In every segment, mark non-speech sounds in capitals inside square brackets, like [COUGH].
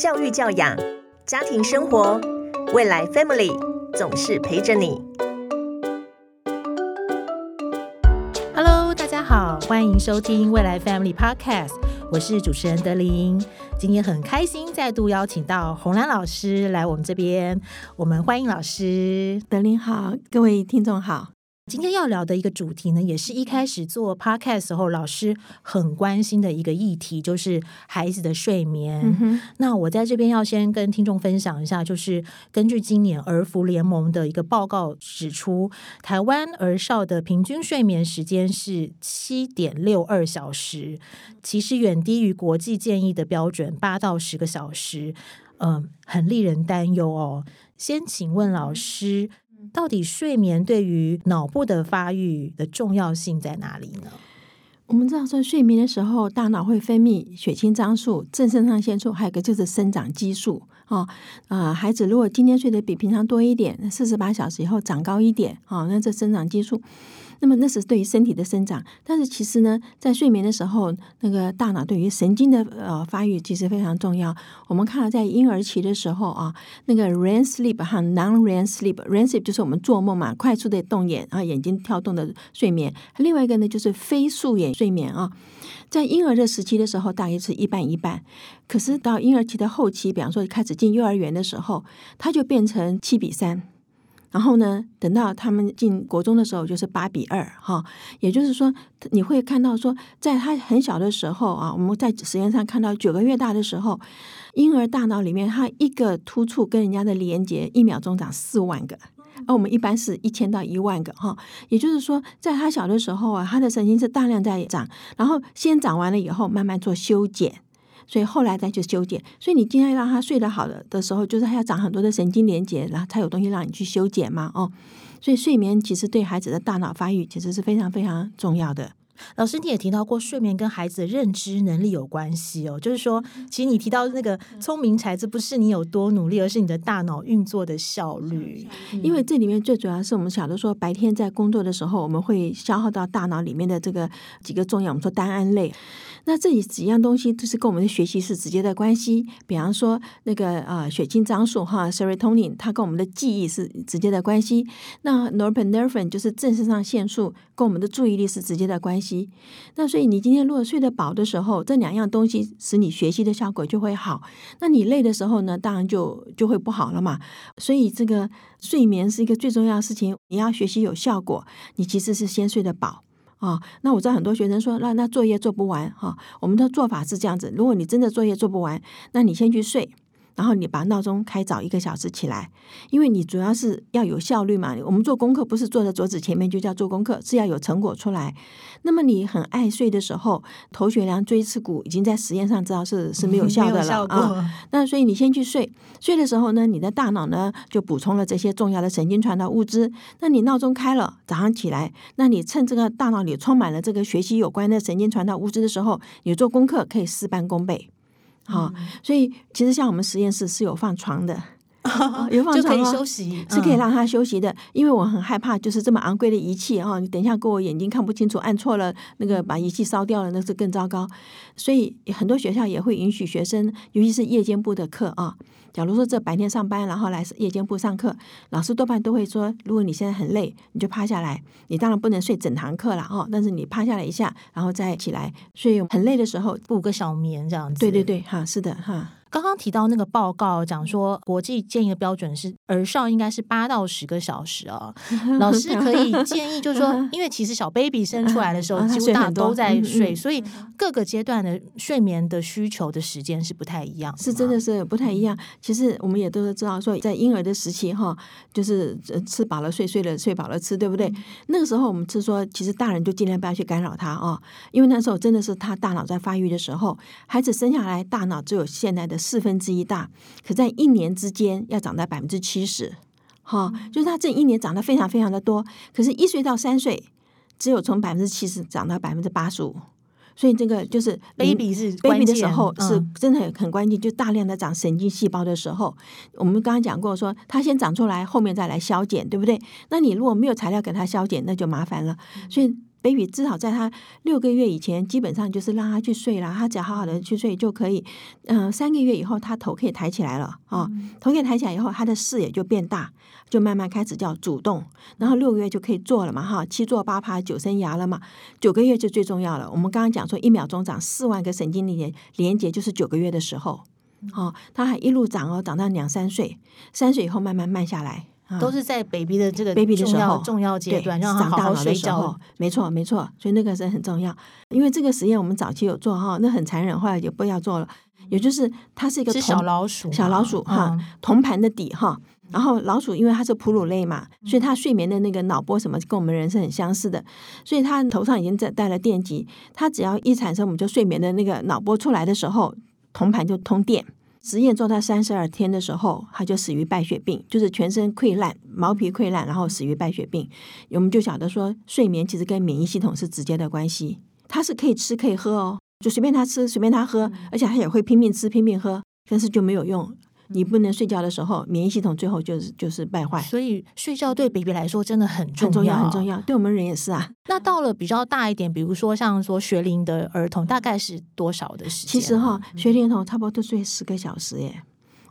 教育教养、家庭生活，未来 Family 总是陪着你。Hello，大家好，欢迎收听未来 Family Podcast，我是主持人德林。今天很开心，再度邀请到红兰老师来我们这边，我们欢迎老师。德林好，各位听众好。今天要聊的一个主题呢，也是一开始做 podcast 时候老师很关心的一个议题，就是孩子的睡眠。那我在这边要先跟听众分享一下，就是根据今年儿福联盟的一个报告指出，台湾儿少的平均睡眠时间是七点六二小时，其实远低于国际建议的标准八到十个小时，嗯，很令人担忧哦。先请问老师。到底睡眠对于脑部的发育的重要性在哪里呢？我们知道说，睡眠的时候，大脑会分泌血清张素、正肾上腺素，还有一个就是生长激素。哦，啊，孩子如果今天睡得比平常多一点，四十八小时以后长高一点，哦，那这生长激素。那么那是对于身体的生长，但是其实呢，在睡眠的时候，那个大脑对于神经的呃发育其实非常重要。我们看到在婴儿期的时候啊，那个 REM sleep 和 non-REM sleep，REM sleep 就是我们做梦嘛，快速的动眼啊，眼睛跳动的睡眠；另外一个呢，就是非素眼睡眠啊。在婴儿的时期的时候，大约是一半一半，可是到婴儿期的后期，比方说开始进幼儿园的时候，它就变成七比三。然后呢，等到他们进国中的时候，就是八比二哈。也就是说，你会看到说，在他很小的时候啊，我们在实验上看到九个月大的时候，婴儿大脑里面他一个突触跟人家的连接，一秒钟长四万个，而我们一般是一千到一万个哈。也就是说，在他小的时候啊，他的神经是大量在长，然后先长完了以后，慢慢做修剪。所以后来再去修剪，所以你今天让他睡得好的的时候，就是他要长很多的神经连接，然后才有东西让你去修剪嘛，哦，所以睡眠其实对孩子的大脑发育其实是非常非常重要的。老师，你也提到过，睡眠跟孩子的认知能力有关系哦。就是说，其实你提到那个聪明才智，不是你有多努力，而是你的大脑运作的效率。因为这里面最主要是我们晓得说，白天在工作的时候，我们会消耗到大脑里面的这个几个重要，我们说单胺类。那这里几样东西都是跟我们的学习是直接的关系。比方说，那个啊，血清张数哈，serotonin，它跟我们的记忆是直接的关系。那 norepinephrine 就是正肾上腺素，跟我们的注意力是直接的关系。那所以你今天如果睡得饱的时候，这两样东西使你学习的效果就会好。那你累的时候呢，当然就就会不好了嘛。所以这个睡眠是一个最重要的事情。你要学习有效果，你其实是先睡得饱啊。那我知道很多学生说，那那作业做不完哈。我们的做法是这样子：如果你真的作业做不完，那你先去睡。然后你把闹钟开早一个小时起来，因为你主要是要有效率嘛。我们做功课不是坐在桌子前面就叫做功课，是要有成果出来。那么你很爱睡的时候，头悬梁锥刺股已经在实验上知道是是没有效的了啊。那所以你先去睡，睡的时候呢，你的大脑呢就补充了这些重要的神经传导物质。那你闹钟开了，早上起来，那你趁这个大脑里充满了这个学习有关的神经传导物质的时候，你做功课可以事半功倍。好，所以其实像我们实验室是有放床的，[LAUGHS] 有放床可以休息，是可以让他休息的。因为我很害怕，就是这么昂贵的仪器哈，你等一下给我眼睛看不清楚，按错了，那个把仪器烧掉了，那是更糟糕。所以很多学校也会允许学生，尤其是夜间部的课啊。假如说这白天上班，然后来夜间部上课，老师多半都会说：如果你现在很累，你就趴下来。你当然不能睡整堂课了哦，但是你趴下来一下，然后再起来。所以很累的时候，补个小眠这样子。对对对，哈，是的，哈。刚刚提到那个报告讲说，国际建议的标准是儿少应该是八到十个小时哦。[LAUGHS] 老师可以建议，就是说，因为其实小 baby 生出来的时候，几乎大家都在睡，所以各个阶段的睡眠的需求的时间是不太一样，是真的是不太一样。其实我们也都知道，说在婴儿的时期哈，就是吃饱了睡，睡了睡饱了吃，对不对？那个时候我们是说，其实大人就尽量不要去干扰他啊，因为那时候真的是他大脑在发育的时候，孩子生下来大脑只有现在的。四分之一大，可在一年之间要长到百分之七十，哈，就是它这一年长得非常非常的多。可是，一岁到三岁，只有从百分之七十长到百分之八十五，所以这个就是 baby 是 baby 的时候是真的很很关键，就大量的长神经细胞的时候，我们刚刚讲过，说它先长出来，后面再来消减，对不对？那你如果没有材料给它消减，那就麻烦了。所以。Baby 至少在他六个月以前，基本上就是让他去睡了，他只要好好的去睡就可以。嗯，三个月以后，他头可以抬起来了啊，头可以抬起来以后，他的视野就变大，就慢慢开始叫主动。然后六个月就可以坐了嘛，哈，七坐八趴九生牙了嘛。九个月就最重要了。我们刚刚讲说，一秒钟长四万个神经连连接，就是九个月的时候。哦，他还一路长哦，长到两三岁，三岁以后慢慢慢下来。都是在 baby 的这个 baby 的时候重要阶段，让他好好睡觉。没错，没错，所以那个是很重要。因为这个实验我们早期有做哈，那很残忍，后来就不要做了。也就是它是一个小老鼠，小老鼠哈，铜盘的底哈。然后老鼠因为它是哺乳类嘛，所以它睡眠的那个脑波什么跟我们人是很相似的，所以它头上已经在带了电极，它只要一产生我们就睡眠的那个脑波出来的时候，铜盘就通电。实验做到三十二天的时候，他就死于败血病，就是全身溃烂、毛皮溃烂，然后死于败血病。我们就晓得说，睡眠其实跟免疫系统是直接的关系。他是可以吃可以喝哦，就随便他吃随便他喝，而且他也会拼命吃拼命喝，但是就没有用。你不能睡觉的时候，免疫系统最后就是就是败坏。所以睡觉对 baby 来说真的很重要，很重要。对我们人也是啊。那到了比较大一点，比如说像说学龄的儿童，大概是多少的时间？其实哈，学龄儿童差不多都睡十个小时耶。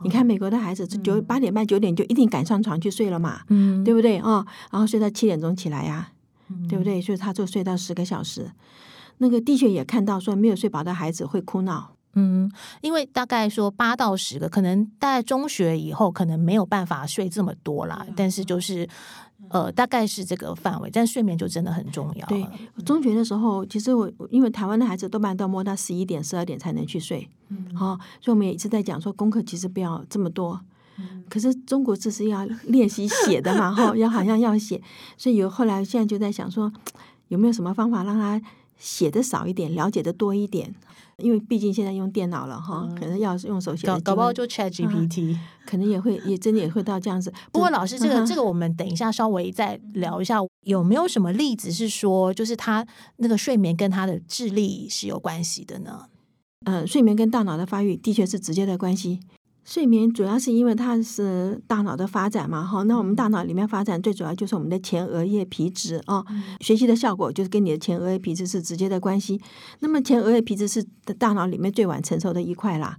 你看美国的孩子，九八点半九点就一定赶上床去睡了嘛，嗯，对不对啊？然后睡到七点钟起来呀，对不对？所以他就睡到十个小时。那个的确也看到说，没有睡饱的孩子会哭闹。嗯，因为大概说八到十个，可能大概中学以后可能没有办法睡这么多啦。但是就是呃，大概是这个范围，但睡眠就真的很重要。对，中学的时候，其实我因为台湾的孩子多半都摸到十一点、十二点才能去睡，好，所以我们也一直在讲说功课其实不要这么多。可是中国这是要练习写的嘛，哈，[LAUGHS] 要好像要写，所以有后来现在就在想说，有没有什么方法让他写的少一点，了解的多一点。因为毕竟现在用电脑了哈，可能要用手写，搞搞不好就 Chat GPT，[LAUGHS] 可能也会也真的也会到这样子。不过老师，这个这个我们等一下稍微再聊一下，有没有什么例子是说，就是他那个睡眠跟他的智力是有关系的呢？呃，睡眠跟大脑的发育的确是直接的关系。睡眠主要是因为它是大脑的发展嘛，哈，那我们大脑里面发展最主要就是我们的前额叶皮质啊，学习的效果就是跟你的前额叶皮质是直接的关系。那么前额叶皮质是大脑里面最晚成熟的一块啦，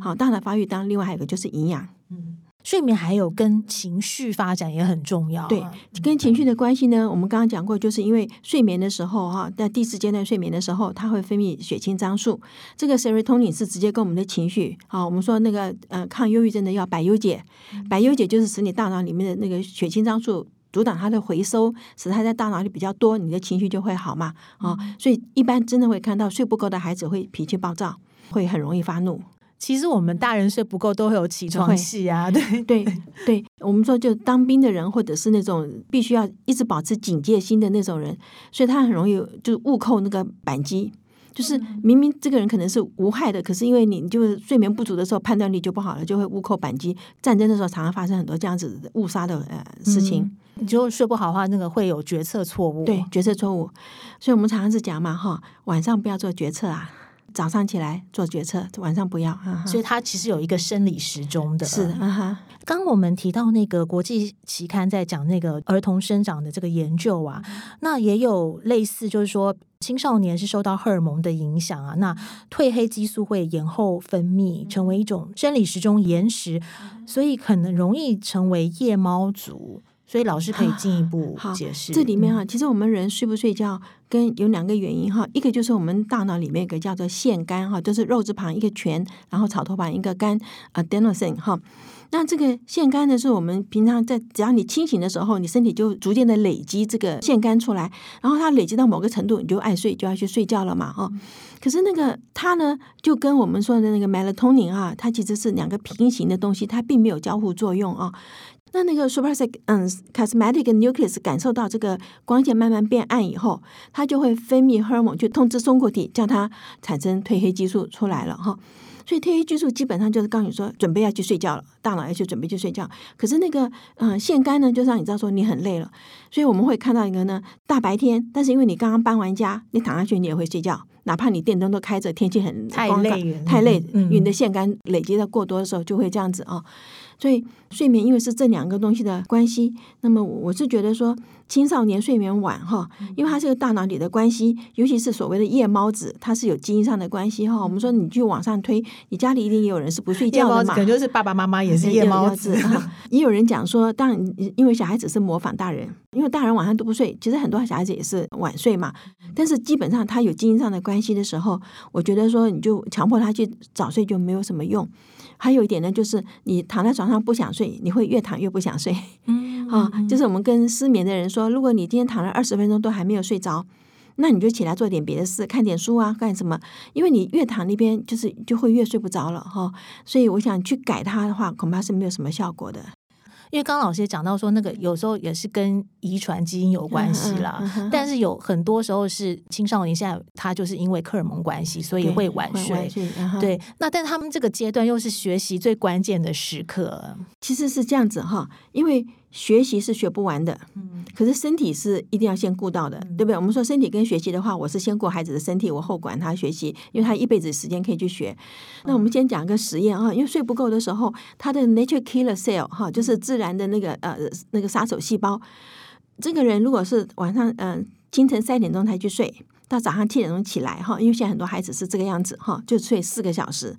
好，大脑发育当然另外还有一个就是营养，嗯。睡眠还有跟情绪发展也很重要。对，跟情绪的关系呢，我们刚刚讲过，就是因为睡眠的时候哈，在第四阶段睡眠的时候，它会分泌血清张素。这个 serotonin 是直接跟我们的情绪啊，我们说那个呃抗忧郁症的药百忧解，百忧解就是使你大脑里面的那个血清张素阻挡它的回收，使它在大脑里比较多，你的情绪就会好嘛啊。所以一般真的会看到睡不够的孩子会脾气暴躁，会很容易发怒。其实我们大人睡不够都会有起床气啊，[LAUGHS] 对对对，我们说就当兵的人或者是那种必须要一直保持警戒心的那种人，所以他很容易就误扣那个扳机，就是明明这个人可能是无害的，可是因为你就是睡眠不足的时候判断力就不好了，就会误扣扳机。战争的时候常常发生很多这样子误杀的呃事情，你就睡不好的话，那个会有决策错误，对决策错误。所以我们常常是讲嘛哈，晚上不要做决策啊。早上起来做决策，晚上不要。所以它其实有一个生理时钟的。是啊哈，刚我们提到那个国际期刊在讲那个儿童生长的这个研究啊，那也有类似，就是说青少年是受到荷尔蒙的影响啊，那褪黑激素会延后分泌，成为一种生理时钟延时，所以可能容易成为夜猫族。所以老师可以进一步解释。这里面哈，其实我们人睡不睡觉，跟有两个原因哈。一个就是我们大脑里面有个叫做腺苷哈，就是肉字旁一个全，然后草头旁一个苷啊，adenosine 哈。那这个腺苷呢，是我们平常在只要你清醒的时候，你身体就逐渐的累积这个腺苷出来，然后它累积到某个程度，你就爱睡，就要去睡觉了嘛哈。可是那个它呢，就跟我们说的那个 melatonin 啊，它其实是两个平行的东西，它并没有交互作用啊。那那个 s u p e r s 嗯 c o s m e t i c nucleus 感受到这个光线慢慢变暗以后，它就会分泌荷尔蒙去通知松果体，叫它产生褪黑激素出来了哈。所以褪黑激素基本上就是告诉你说准备要去睡觉了，大脑要去准备去睡觉。可是那个嗯腺苷呢，就让你知道说你很累了。所以我们会看到一个呢，大白天，但是因为你刚刚搬完家，你躺下去你也会睡觉。哪怕你电灯都开着，天气很太光累太累，嗯因为你的腺苷累积的过多的时候，就会这样子啊。所以睡眠因为是这两个东西的关系，那么我我是觉得说青少年睡眠晚哈，因为它是个大脑里的关系，尤其是所谓的夜猫子，它是有基因上的关系哈。我们说你去往上推，你家里一定也有人是不睡觉的嘛猫子可。能就是爸爸妈妈也是夜猫子，啊 [LAUGHS] 也有人讲说，当然因为小孩子是模仿大人，因为大人晚上都不睡，其实很多小孩子也是晚睡嘛。但是基本上他有基因上的关系的时候，我觉得说你就强迫他去早睡就没有什么用。还有一点呢，就是你躺在床上不想睡，你会越躺越不想睡。[LAUGHS] 嗯啊，就是我们跟失眠的人说，如果你今天躺了二十分钟都还没有睡着，那你就起来做点别的事，看点书啊，干什么？因为你越躺那边就是就会越睡不着了哈。所以我想去改它的话，恐怕是没有什么效果的。因为刚刚老师也讲到说，那个有时候也是跟遗传基因有关系啦，嗯嗯嗯嗯但是有很多时候是青少年现在他就是因为荷尔蒙关系，所以对会晚睡。晚睡。嗯对，那但他们这个阶段又是学习最关键的时刻，其实是这样子哈，因为学习是学不完的，嗯可是身体是一定要先顾到的，对不对？我们说身体跟学习的话，我是先顾孩子的身体，我后管他学习，因为他一辈子时间可以去学。那我们先讲一个实验啊，因为睡不够的时候，他的 nature killer cell 哈，就是自然的那个呃那个杀手细胞，这个人如果是晚上嗯、呃清晨三点钟才去睡，到早上七点钟起来哈，因为现在很多孩子是这个样子哈，就睡四个小时。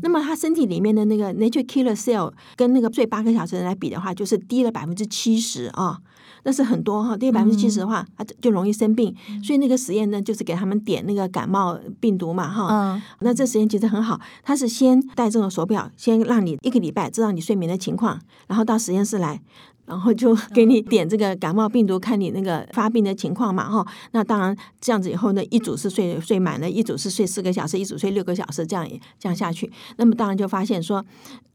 那么他身体里面的那个 nature killer cell 跟那个睡八个小时的人来比的话，就是低了百分之七十啊，那是很多哈。低了百分之七十的话，他就容易生病。所以那个实验呢，就是给他们点那个感冒病毒嘛哈。嗯那这实验其实很好，他是先戴这种手表，先让你一个礼拜知道你睡眠的情况，然后到实验室来。然后就给你点这个感冒病毒，看你那个发病的情况嘛，哈。那当然这样子以后呢，一组是睡睡满了，一组是睡四个小时，一组睡六个小时，这样这样下去。那么当然就发现说，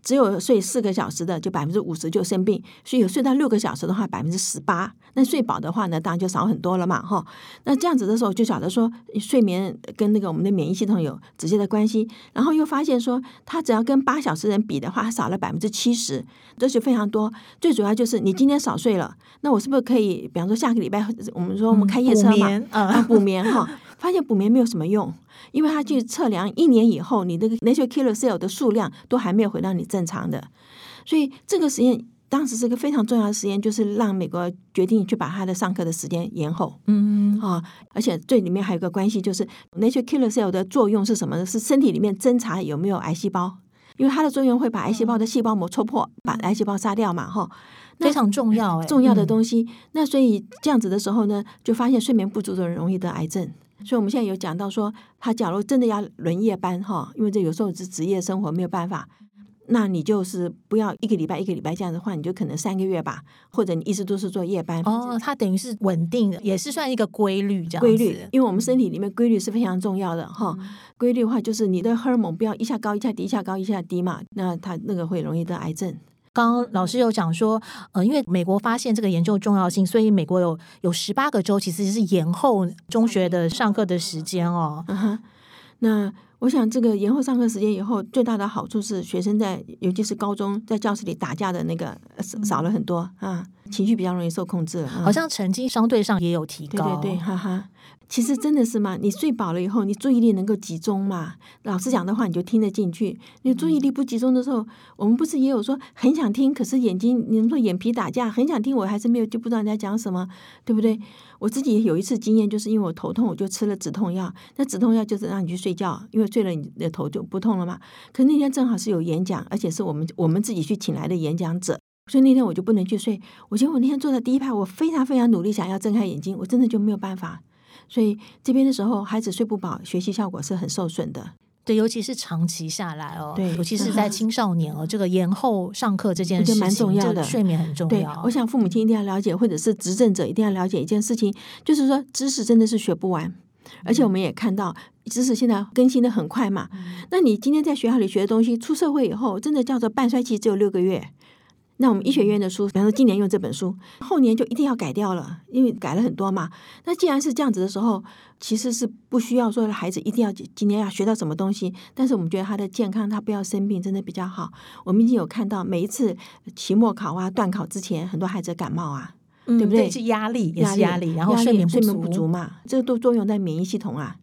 只有睡四个小时的，就百分之五十就生病；所以有睡到六个小时的话，百分之十八。那睡饱的话呢，当然就少很多了嘛，哈。那这样子的时候，就晓得说睡眠跟那个我们的免疫系统有直接的关系。然后又发现说，他只要跟八小时人比的话，他少了百分之七十，这是非常多。最主要就是你今天少睡了，那我是不是可以，比方说下个礼拜，我们说我们开夜车嘛，啊嗯补眠哈，发现补眠没有什么用，因为他去测量一年以后，你那个 natural killer cell 的数量都还没有回到你正常的，所以这个实验。当时是个非常重要的实验，就是让美国决定去把他的上课的时间延后。嗯啊，而且这里面还有个关系，就是 nature killer cell 的作用是什么呢？是身体里面侦查有没有癌细胞，因为它的作用会把癌细胞的细胞膜戳破，把癌细胞杀掉嘛，哈。那非常重要哎，重要的嗯东西。那所以这样子的时候呢，就发现睡眠不足的人容易得癌症。所以我们现在有讲到说，他假如真的要轮夜班哈，因为这有时候是职业生活没有办法。那你就是不要一个礼拜一个礼拜这样的话，你就可能三个月吧，或者你一直都是做夜班。哦，它等于是稳定的，也是算一个规律这样规律，因为我们身体里面规律是非常重要的哈。规律的话，就是你的荷尔蒙不要一下高一下低，一下高一下低嘛，那它那个会容易得癌症。刚刚老师有讲说，呃，因为美国发现这个研究重要性，所以美国有有十八个州其实是延后中学的上课的时间哦。那我想这个延后上课时间以后，最大的好处是学生在尤其是高中在教室里打架的那个少了很多啊，情绪比较容易受控制好像成绩相对上也有提对高，对对，哈哈。其实真的是嘛，你睡饱了以后，你注意力能够集中嘛。老师讲的话你就听得进去。你注意力不集中的时候，我们不是也有说很想听，可是眼睛你们说眼皮打架，很想听，我还是没有就不知道人家讲什么，对不对？我自己有一次经验，就是因为我头痛，我就吃了止痛药。那止痛药就是让你去睡觉，因为睡了你的头就不痛了嘛。可那天正好是有演讲，而且是我们我们自己去请来的演讲者。所以那天我就不能去睡。我觉得我那天坐在第一排，我非常非常努力想要睁开眼睛，我真的就没有办法。所以这边的时候，孩子睡不饱，学习效果是很受损的。对，尤其是长期下来哦，对尤其是在青少年哦，这个延后上课这件事情，蛮重要的这个睡眠很重对要。，我想父母亲一定要了解，或者是执政者一定要了解一件事情，就是说知识真的是学不完，而且我们也看到知识现在更新的很快嘛。那你今天在学校里学的东西，出社会以后，真的叫做半衰期只有六个月。那我们医学院的书，比方说今年用这本书，后年就一定要改掉了，因为改了很多嘛。那既然是这样子的时候，其实是不需要说孩子一定要今年要学到什么东西，但是我们觉得他的健康，他不要生病，真的比较好。我们已经有看到每一次期末考啊、段考之前，很多孩子感冒啊，嗯对不对是压力，也是压力，然后睡眠睡眠不足嘛，这个都作用在免疫系统啊。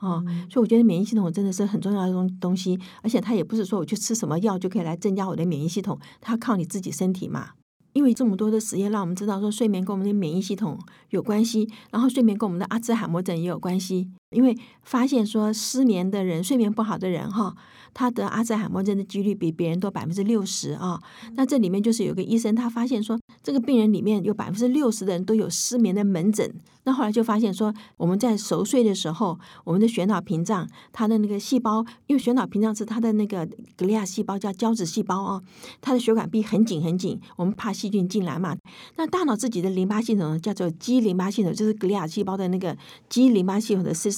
哦，所以我觉得免疫系统真的是很重要的东东西，而且它也不是说我去吃什么药就可以来增加我的免疫系统，它靠你自己身体嘛。因为这么多的实验让我们知道说睡眠跟我们的免疫系统有关系，然后睡眠跟我们的阿兹海默症也有关系。因为发现说失眠的人、睡眠不好的人哈，他得阿兹海默症的几率比别人多百分之六十啊。那这里面就是有个医生，他发现说这个病人里面有百分之六十的人都有失眠的门诊。那后来就发现说，我们在熟睡的时候，我们的血脑屏障它的那个细胞，因为血脑屏障是它的那个格利亚细胞叫胶质细胞啊，它的血管壁很紧很紧，我们怕细菌进来嘛。那大脑自己的淋巴系统叫做肌淋巴系统，就是格利亚细胞的那个肌淋巴系统的 system。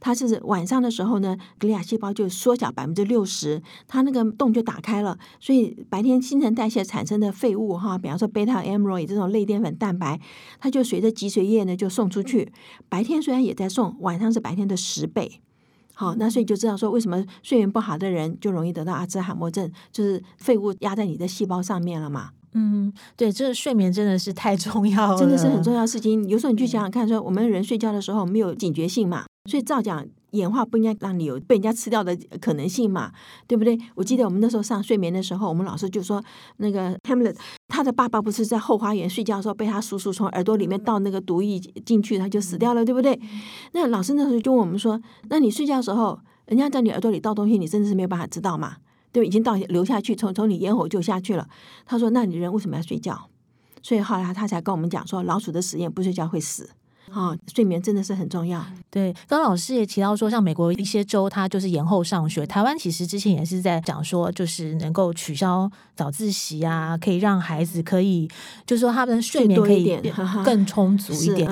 它是晚上的时候呢，格利亚细胞就缩小百分之六十，它那个洞就打开了，所以白天新陈代谢产生的废物哈，比方说贝塔 amyloid 这种类淀粉蛋白，它就随着脊髓液呢就送。出去，白天虽然也在送，晚上是白天的十倍。好，那所以就知道说，为什么睡眠不好的人就容易得到阿兹海默症，就是废物压在你的细胞上面了嘛。嗯，对，这个睡眠真的是太重要了，真的是很重要的事情。有时候你去想想看，说我们人睡觉的时候没有警觉性嘛，所以照讲。演化不应该让你有被人家吃掉的可能性嘛，对不对？我记得我们那时候上睡眠的时候，我们老师就说，那个 Hamlet 他的爸爸不是在后花园睡觉的时候被他叔叔从耳朵里面倒那个毒液进去，他就死掉了，对不对？那老师那时候就问我们说，那你睡觉的时候，人家在你耳朵里倒东西，你真的是没有办法知道嘛？对，已经倒流下去，从从你咽喉就下去了。他说，那你人为什么要睡觉？所以后来他才跟我们讲说，老鼠的实验不睡觉会死。啊，睡眠真的是很重要。对，刚老师也提到说，像美国一些州，它就是延后上学。台湾其实之前也是在讲说，就是能够取消早自习啊，可以让孩子可以，就是说他们睡眠可以更充足一点。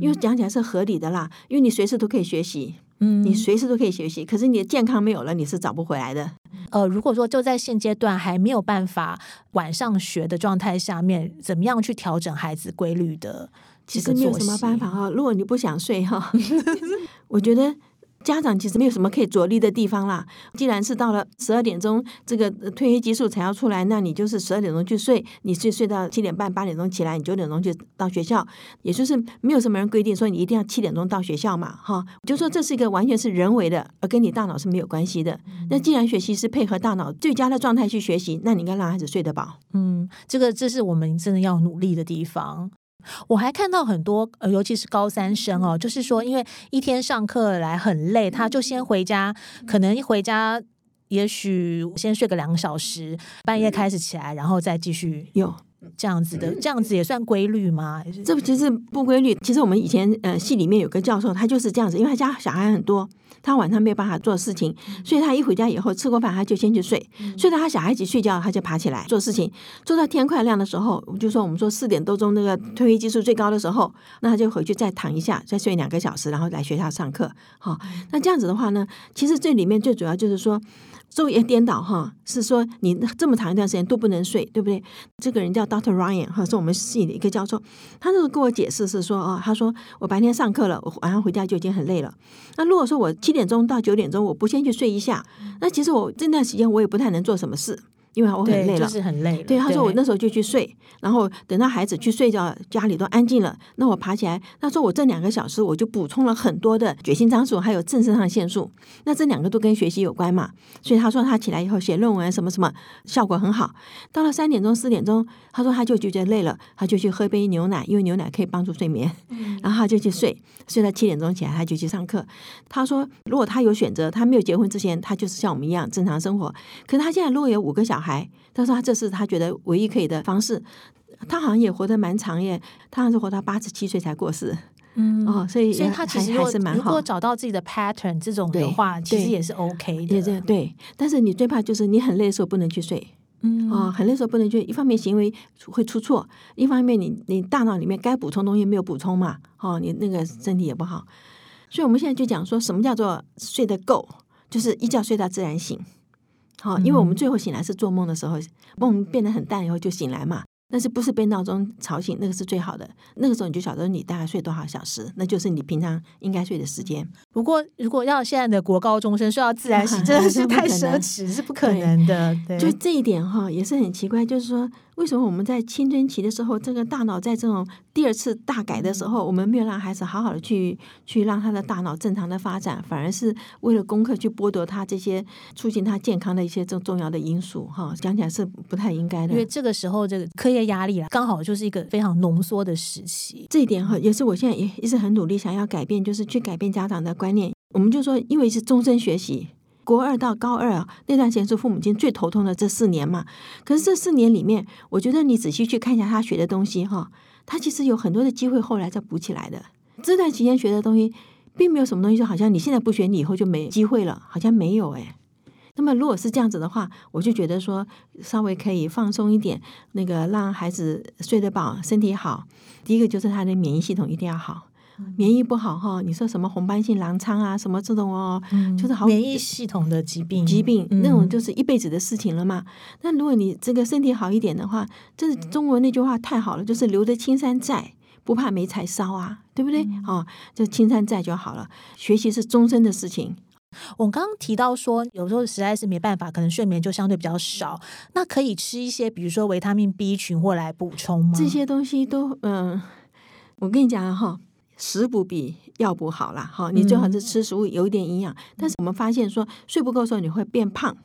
因为讲起来是合理的啦，因为你随时都可以学习，嗯，你随时都可以学习。可是你的健康没有了，你是找不回来的。呃，如果说就在现阶段还没有办法晚上学的状态下面，怎么样去调整孩子规律的？其实没有什么办法哈，如果你不想睡哈，[LAUGHS] 我觉得家长其实没有什么可以着力的地方啦。既然是到了十二点钟，这个褪黑激素才要出来，那你就是十二点钟去睡，你睡睡到七点半、八点钟起来，你九点钟就到学校，也就是没有什么人规定说你一定要七点钟到学校嘛，哈，就说这是一个完全是人为的，而跟你大脑是没有关系的。那既然学习是配合大脑最佳的状态去学习，那你应该让孩子睡得饱。嗯，这个这是我们真的要努力的地方。我还看到很多，呃，尤其是高三生哦，就是说，因为一天上课来很累，他就先回家，可能一回家，也许先睡个两个小时，半夜开始起来，然后再继续有这样子的，这样子也算规律吗？这其实不规律。其实我们以前呃系里面有个教授，他就是这样子，因为他家小孩很多。他晚上没有办法做事情，所以他一回家以后吃过饭，他就先去睡，睡到他小孩子睡觉，他就爬起来做事情，做到天快亮的时候，就说我们说四点多钟那个褪黑激素最高的时候，那他就回去再躺一下，再睡两个小时，然后来学校上课。好，那这样子的话呢，其实这里面最主要就是说。昼夜颠倒哈，是说你这么长一段时间都不能睡，对不对？这个人叫 Doctor Ryan 哈，是我们系的一个教授，他那时候跟我解释是说啊，他说我白天上课了，我晚上回家就已经很累了。那如果说我七点钟到九点钟我不先去睡一下，那其实我这段时间我也不太能做什么事。因为我很累了，就是很累。对，他说我那时候就去睡，然后等到孩子去睡觉，家里都安静了，那我爬起来。他说我这两个小时我就补充了很多的血清张素，还有正肾上腺素。那这两个都跟学习有关嘛，所以他说他起来以后写论文什么什么效果很好。到了三点钟四点钟，他说他就觉得累了，他就去喝杯牛奶，因为牛奶可以帮助睡眠。然后他就去睡，睡到七点钟起来他就去上课。他说如果他有选择，他没有结婚之前，他就是像我们一样正常生活。可是他现在如果有五个小孩。孩，他说他这是他觉得唯一可以的方式。他好像也活得蛮长耶，他好像是活到八十七岁才过世。嗯，哦，所以所以他其实还是蛮好。如果找到自己的 pattern 这种的话，其实也是 OK 的。对对，但是你最怕就是你很累的时候不能去睡。嗯，哦，很累的时候不能去，一方面行为会出错，一方面你你大脑里面该补充东西没有补充嘛，哦，你那个身体也不好。所以我们现在就讲说什么叫做睡得够，就是一觉睡到自然醒。好，因为我们最后醒来是做梦的时候，梦变得很淡以后就醒来嘛。但是不是被闹钟吵醒，那个是最好的。那个时候你就晓得你大概睡多少小时，那就是你平常应该睡的时间。不过，如果要现在的国高中生睡到自然醒，真的是 [LAUGHS] 太奢侈，是不可能的。就这一点哈，也是很奇怪。就是说，为什么我们在青春期的时候，这个大脑在这种第二次大改的时候，我们没有让孩子好好的去去让他的大脑正常的发展，反而是为了功课去剥夺他这些促进他健康的一些重重要的因素？哈，讲起来是不太应该的。因为这个时候这个课业压力刚好就是一个非常浓缩的时期。这一点哈，也是我现在也一直很努力想要改变，就是去改变家长的观念。我们就说，因为是终身学习。国二到高二啊，那段时间是父母亲最头痛的这四年嘛。可是这四年里面，我觉得你仔细去看一下他学的东西哈，他其实有很多的机会后来再补起来的。这段期间学的东西，并没有什么东西，就好像你现在不学，你以后就没机会了，好像没有哎。那么如果是这样子的话，我就觉得说稍微可以放松一点，那个让孩子睡得饱，身体好。第一个就是他的免疫系统一定要好。免疫不好哈，你说什么红斑性狼疮啊，什么这种哦，就是好免疫系统的疾病，疾病那种就是一辈子的事情了嘛。那如果你这个身体好一点的话，这是中文那句话太好了，就是留得青山在，不怕没柴烧啊，对不对？哦，就青山在就好了。学习是终身的事情。我刚刚提到说，有时候实在是没办法，可能睡眠就相对比较少，那可以吃一些，比如说维他命 B 群或来补充吗？这些东西都嗯，我跟你讲哈。食补比药补好了哈，你最好是吃食物有一点营养。但是我们发现说睡不够的时候你会变胖，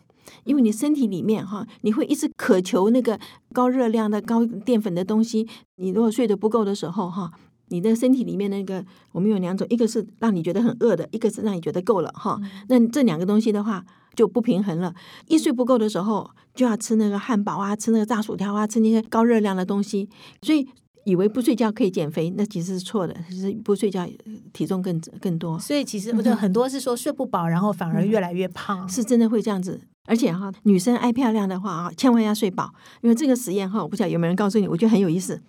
因为你身体里面哈，你会一直渴求那个高热量的、高淀粉的东西。你如果睡得不够的时候哈，你的身体里面那个我们有两种，一个是让你觉得很饿的，一个是让你觉得够了哈。那这两个东西的话就不平衡了。一睡不够的时候就要吃那个汉堡啊，吃那个炸薯条啊，吃那些高热量的东西，所以。以为不睡觉可以减肥，那其实是错的。其实不睡觉体重更更多。所以其实我觉得很多是说睡不饱，然后反而越来越胖，是真的会这样子。而且哈，女生爱漂亮的话啊，千万要睡饱。因为这个实验哈，我不晓得有没有人告诉你，我觉得很有意思。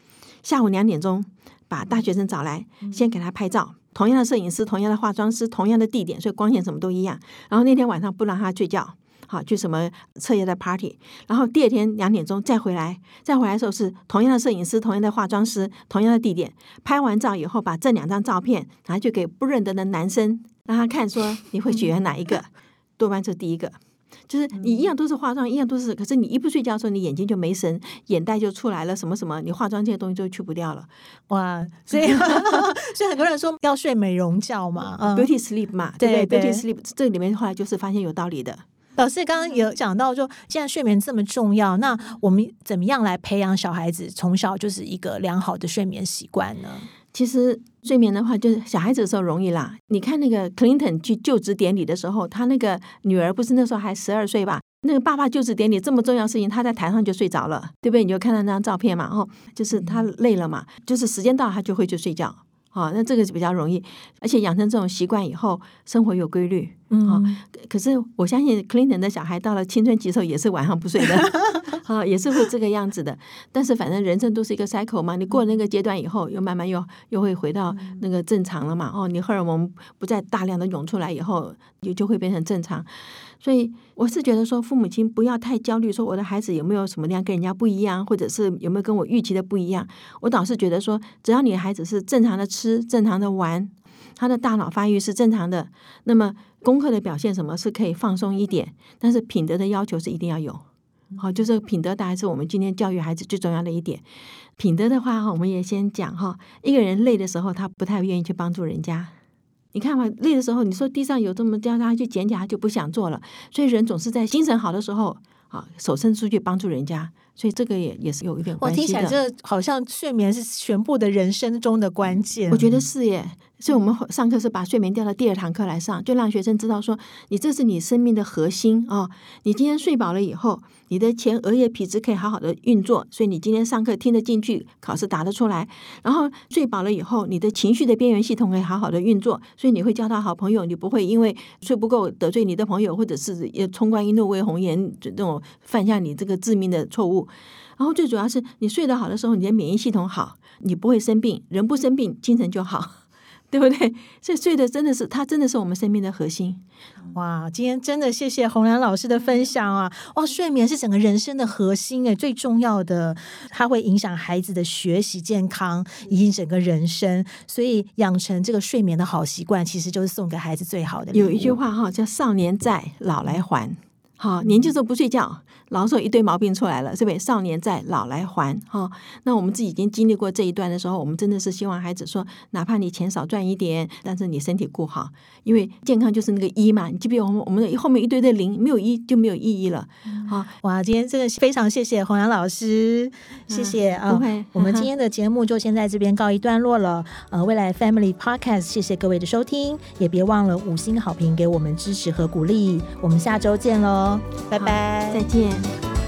下午两点钟把大学生找来，先给他拍照，同样的摄影师、同样的化妆师、同样的地点，所以光线什么都一样。然后那天晚上不让他睡觉。好，去什么彻夜的 party，然后第二天两点钟再回来，再回来的时候是同样的摄影师、同样的化妆师、同样的地点，拍完照以后，把这两张照片拿去给不认得的男生让他看，说 [LAUGHS] 你会喜欢哪一个？多半是第一个，就是你一样都是化妆，一样都是，可是你一不睡觉的时候，你眼睛就没神，眼袋就出来了，什么什么，你化妆这些东西就去不掉了。哇，[LAUGHS] 所以 [LAUGHS] 所以很多人说要睡美容觉嘛，beauty sleep 嘛，对不对？beauty sleep 这里面后来就是发现有道理的。老师刚刚有讲到，说既然睡眠这么重要，那我们怎么样来培养小孩子从小就是一个良好的睡眠习惯呢？其实睡眠的话，就是小孩子的时候容易啦。你看那个 Clinton 去就职典礼的时候，他那个女儿不是那时候还十二岁吧？那个爸爸就职典礼这么重要事情，他在台上就睡着了，对不对？你就看到那张照片嘛，哦，就是他累了嘛，就是时间到他就会去睡觉。啊，那这个是比较容易，而且养成这种习惯以后，生活有规律。嗯，可是我相信 Clinton 的小孩到了青春期时候也是晚上不睡的，[LAUGHS] 啊，也是会这个样子的。但是反正人生都是一个 cycle 嘛，你过了那个阶段以后，又慢慢又又会回到那个正常了嘛。哦，你荷尔蒙不再大量的涌出来以后，就就会变成正常。所以我是觉得说，父母亲不要太焦虑，说我的孩子有没有什么样跟人家不一样，或者是有没有跟我预期的不一样。我倒是觉得说，只要你的孩子是正常的吃，正常的玩，他的大脑发育是正常的，那么功课的表现什么是可以放松一点，但是品德的要求是一定要有。好，就是品德大概是我们今天教育孩子最重要的一点。品德的话哈，我们也先讲哈，一个人累的时候，他不太愿意去帮助人家。你看嘛，累的时候，你说地上有这么叫他去捡起来，就不想做了。所以人总是在精神好的时候，啊，手伸出去帮助人家。所以这个也也是有一点关系的。我听起来，这好像睡眠是全部的人生中的关键。我觉得是耶。所以我们上课是把睡眠调到第二堂课来上，就让学生知道说，你这是你生命的核心啊！你今天睡饱了以后，你的前额叶皮质可以好好的运作，所以你今天上课听得进去，考试答得出来。然后睡饱了以后，你的情绪的边缘系统可以好好的运作，所以你会交到好朋友，你不会因为睡不够得罪你的朋友，或者是冲冠一怒为红颜这种犯下你这个致命的错误。然后最主要是你睡得好的时候，你的免疫系统好，你不会生病，人不生病，精神就好。[LAUGHS] 对不对？这睡的真的是，它真的是我们生命的核心。哇，今天真的谢谢红兰老师的分享啊！哇，睡眠是整个人生的核心诶，最重要的，它会影响孩子的学习健康以及整个人生。所以养成这个睡眠的好习惯，其实就是送给孩子最好的。有一句话哈，叫“少年在，老来还”。好，年轻时候不睡觉，老时候一堆毛病出来了，是不是？少年在，老来还。哈，那我们自己已经经历过这一段的时候，我们真的是希望孩子说，哪怕你钱少赚一点，但是你身体顾好，因为健康就是那个一嘛。你记不记得我们我们后面一堆的零，没有一就没有意义了。好，哇，今天真的是非常谢谢洪阳老师，谢谢啊。不会，我们今天的节目就先在这边告一段落了。呃，未来 Family Podcast，谢谢各位的收听，也别忘了五星好评给我们支持和鼓励。我们下周见喽。拜拜。再见。